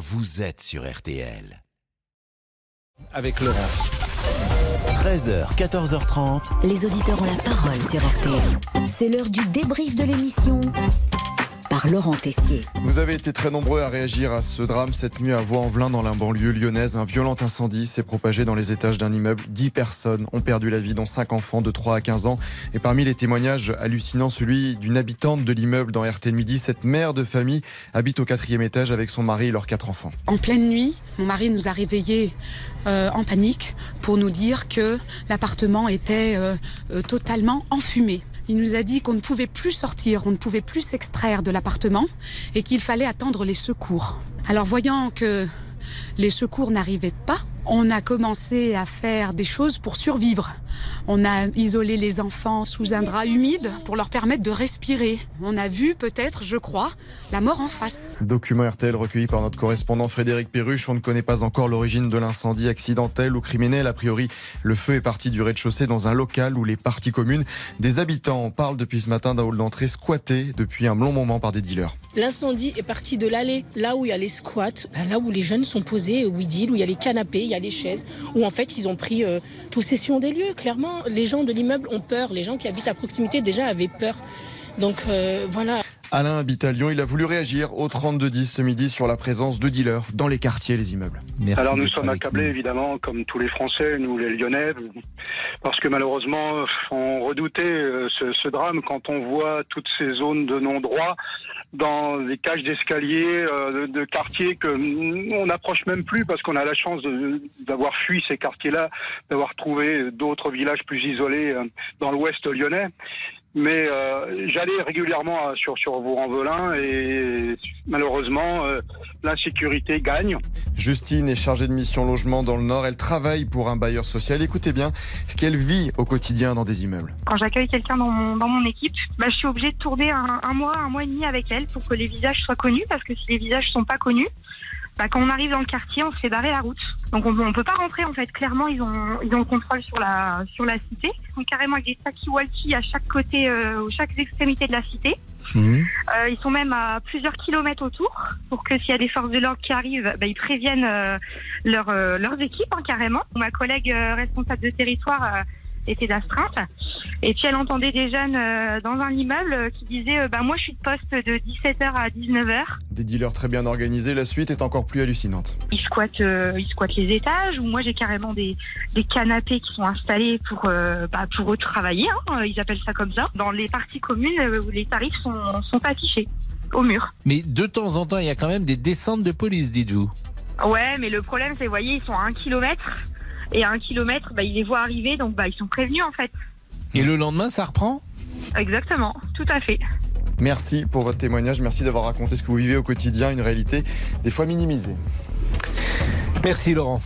vous êtes sur RTL. Avec Laurent. 13h, 14h30. Les auditeurs ont la parole sur RTL. C'est l'heure du débrief de l'émission par Laurent Tessier. Vous avez été très nombreux à réagir à ce drame cette nuit à Vaux-en-Velin dans la banlieue lyonnaise. Un violent incendie s'est propagé dans les étages d'un immeuble. 10 personnes ont perdu la vie, dont 5 enfants de 3 à 15 ans. Et parmi les témoignages hallucinants, celui d'une habitante de l'immeuble dans RT Midi. Cette mère de famille habite au quatrième étage avec son mari et leurs 4 enfants. En pleine nuit, mon mari nous a réveillés euh, en panique pour nous dire que l'appartement était euh, euh, totalement enfumé. Il nous a dit qu'on ne pouvait plus sortir, on ne pouvait plus s'extraire de l'appartement et qu'il fallait attendre les secours. Alors voyant que les secours n'arrivaient pas, on a commencé à faire des choses pour survivre. On a isolé les enfants sous un drap humide pour leur permettre de respirer. On a vu peut-être, je crois, la mort en face. Document RTL recueilli par notre correspondant Frédéric Perruche. On ne connaît pas encore l'origine de l'incendie accidentel ou criminel. A priori, le feu est parti du rez-de-chaussée dans un local où les parties communes des habitants parlent depuis ce matin d'un hall d'entrée squatté depuis un long moment par des dealers. L'incendie est parti de l'allée, là où il y a les squats, là où les jeunes sont posés, où ils dealent, où il y a les canapés, il y a les chaises, où en fait ils ont pris euh, possession des lieux. Clairement, les gens de l'immeuble ont peur, les gens qui habitent à proximité déjà avaient peur. Donc euh, voilà. Alain habite à Lyon. Il a voulu réagir au 32-10 ce midi sur la présence de dealers dans les quartiers, les immeubles. Merci Alors nous sommes accablés nous. évidemment, comme tous les Français, nous les Lyonnais, parce que malheureusement, on redoutait euh, ce, ce drame quand on voit toutes ces zones de non-droit dans les cages d'escalier euh, de, quartiers que on n'approche même plus parce qu'on a la chance d'avoir fui ces quartiers-là, d'avoir trouvé d'autres villages plus isolés euh, dans l'ouest lyonnais. Mais euh, j'allais régulièrement euh, sur sur Vaux-en-Velin et malheureusement euh, l'insécurité gagne. Justine est chargée de mission logement dans le Nord. Elle travaille pour un bailleur social. Écoutez bien ce qu'elle vit au quotidien dans des immeubles. Quand j'accueille quelqu'un dans mon, dans mon équipe, bah, je suis obligée de tourner un, un mois, un mois et demi avec elle pour que les visages soient connus, parce que si les visages sont pas connus, bah, quand on arrive dans le quartier, on se fait barrer la route. Donc on, on peut pas rentrer en fait. Clairement, ils ont, ils ont le contrôle sur la, sur la cité. Ils sont carrément avec des talkie-walkie à chaque côté, euh, aux chaque extrémité de la cité. Mhm. Euh, ils sont même à plusieurs kilomètres autour pour que s'il y a des forces de l'ordre qui arrivent, bah, ils préviennent euh, leur, euh, leurs équipes hein, carrément. Ma collègue euh, responsable de territoire euh, était d'astreinte et puis elle entendait des jeunes euh, dans un immeuble euh, qui disaient euh, bah, moi je suis de poste de 17h à 19h. Des dealers très bien organisés. La suite est encore plus hallucinante. Ils squattent, euh, ils squattent les étages ou moi j'ai carrément des, des canapés qui sont installés pour, euh, bah, pour eux travailler, hein, ils appellent ça comme ça, dans les parties communes où les tarifs sont, sont affichés au mur. Mais de temps en temps, il y a quand même des descentes de police, dites-vous. Ouais, mais le problème, c'est, vous voyez, ils sont à un kilomètre. Et à un kilomètre, bah, ils les voient arriver, donc bah, ils sont prévenus, en fait. Et le lendemain, ça reprend? Exactement, tout à fait. Merci pour votre témoignage. Merci d'avoir raconté ce que vous vivez au quotidien, une réalité des fois minimisée. Merci Laurent.